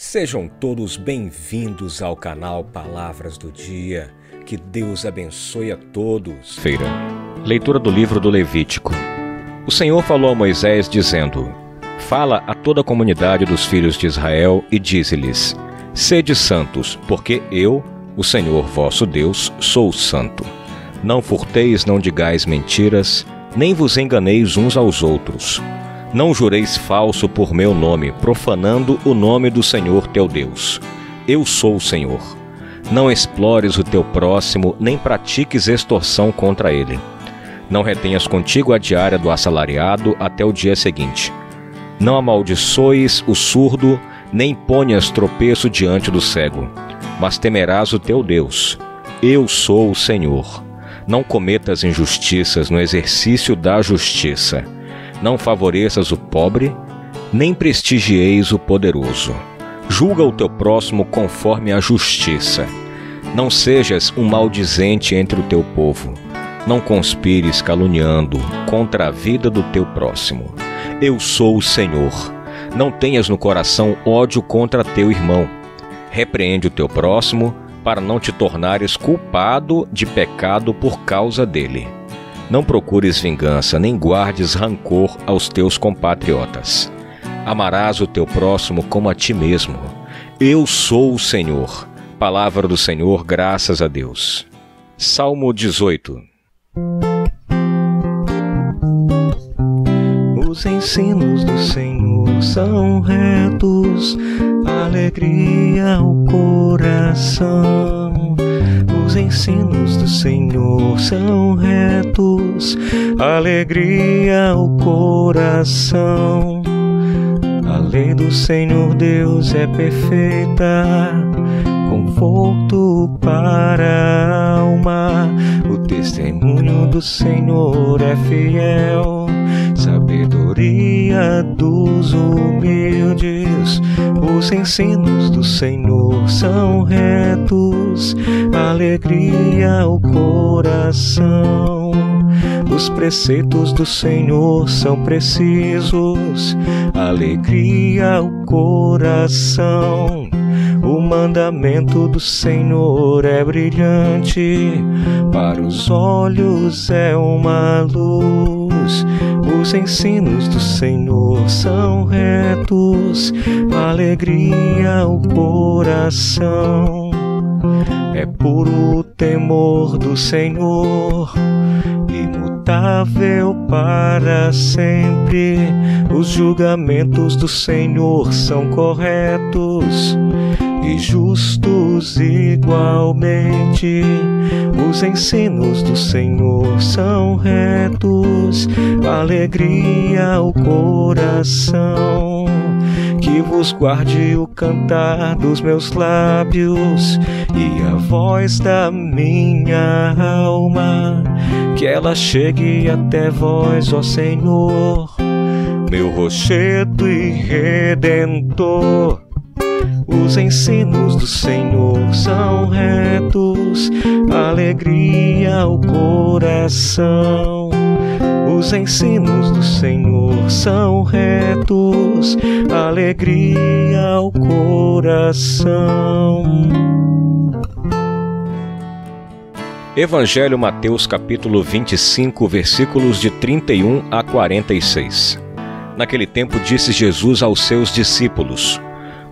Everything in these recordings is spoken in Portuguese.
Sejam todos bem-vindos ao canal Palavras do Dia. Que Deus abençoe a todos. Feira. Leitura do livro do Levítico. O Senhor falou a Moisés, dizendo: Fala a toda a comunidade dos filhos de Israel e dize-lhes: Sede santos, porque eu, o Senhor vosso Deus, sou santo. Não furteis, não digais mentiras, nem vos enganeis uns aos outros. Não jureis falso por meu nome, profanando o nome do Senhor teu Deus. Eu sou o Senhor. Não explores o teu próximo, nem pratiques extorsão contra ele. Não retenhas contigo a diária do assalariado até o dia seguinte. Não amaldiçoes o surdo, nem ponhas tropeço diante do cego, mas temerás o teu Deus. Eu sou o Senhor. Não cometas injustiças no exercício da justiça não favoreças o pobre, nem prestigieis o poderoso. Julga o teu próximo conforme a justiça. Não sejas um maldizente entre o teu povo. Não conspires caluniando contra a vida do teu próximo. Eu sou o Senhor. Não tenhas no coração ódio contra teu irmão. Repreende o teu próximo, para não te tornares culpado de pecado por causa dele. Não procures vingança, nem guardes rancor aos teus compatriotas. Amarás o teu próximo como a ti mesmo. Eu sou o Senhor. Palavra do Senhor, graças a Deus. Salmo 18 Os ensinos do Senhor são retos, alegria ao coração ensinos do Senhor são retos, alegria ao coração. A lei do Senhor Deus é perfeita, conforto para a alma. O testemunho do Senhor é fiel, sabedoria dos humildes. Os ensinos do Senhor são retos, alegria ao coração. Os preceitos do Senhor são precisos, alegria ao coração. O mandamento do Senhor é brilhante, para os olhos é uma luz. Os ensinos do Senhor são retos, alegria ao coração. É puro o temor do Senhor, imutável para sempre. Os julgamentos do Senhor são corretos e justos igualmente. Os ensinos do Senhor são retos, alegria ao coração. Que vos guarde o cantar dos meus lábios e a voz da minha alma, que ela chegue até vós, ó Senhor, meu rochedo e redentor os ensinos do Senhor são retos, alegria ao coração. Os ensinos do Senhor são retos, alegria ao coração. Evangelho Mateus capítulo 25, versículos de 31 a 46. Naquele tempo disse Jesus aos seus discípulos: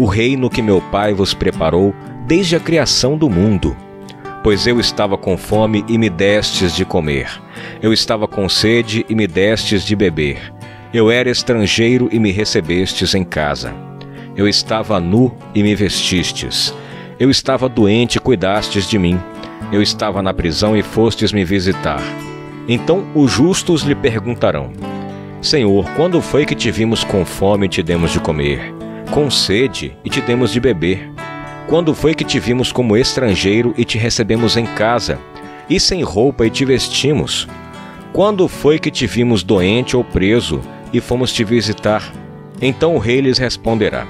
o reino que meu Pai vos preparou desde a criação do mundo. Pois eu estava com fome e me destes de comer, eu estava com sede e me destes de beber, eu era estrangeiro e me recebestes em casa, eu estava nu e me vestistes, eu estava doente e cuidastes de mim, eu estava na prisão e fostes me visitar. Então os justos lhe perguntarão: Senhor, quando foi que te vimos com fome e te demos de comer? Com sede e te demos de beber. Quando foi que te vimos como estrangeiro e te recebemos em casa, e sem roupa e te vestimos? Quando foi que te vimos doente ou preso e fomos te visitar? Então o rei lhes responderá: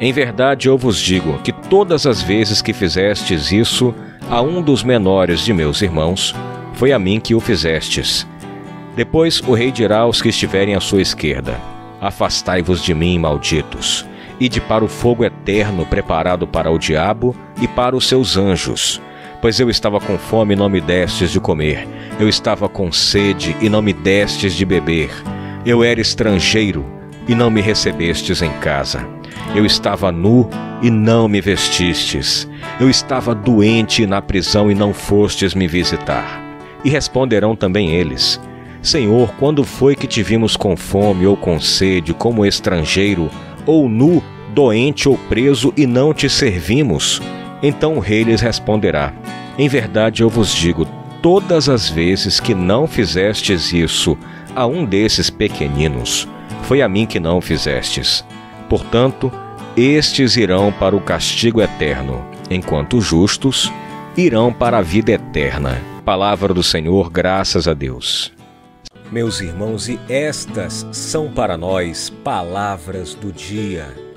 Em verdade eu vos digo que todas as vezes que fizestes isso a um dos menores de meus irmãos, foi a mim que o fizestes. Depois o rei dirá aos que estiverem à sua esquerda: Afastai-vos de mim, malditos, ide para o fogo eterno preparado para o diabo e para os seus anjos. Pois eu estava com fome e não me destes de comer, eu estava com sede e não me destes de beber, eu era estrangeiro e não me recebestes em casa. Eu estava nu e não me vestistes. Eu estava doente na prisão e não fostes me visitar. E responderão também eles: Senhor, quando foi que te vimos com fome ou com sede, como estrangeiro, ou nu, doente ou preso e não te servimos? Então o rei lhes responderá: Em verdade eu vos digo, todas as vezes que não fizestes isso a um desses pequeninos, foi a mim que não fizestes. Portanto, estes irão para o castigo eterno, enquanto justos irão para a vida eterna. Palavra do Senhor, graças a Deus. Meus irmãos, e estas são para nós palavras do dia.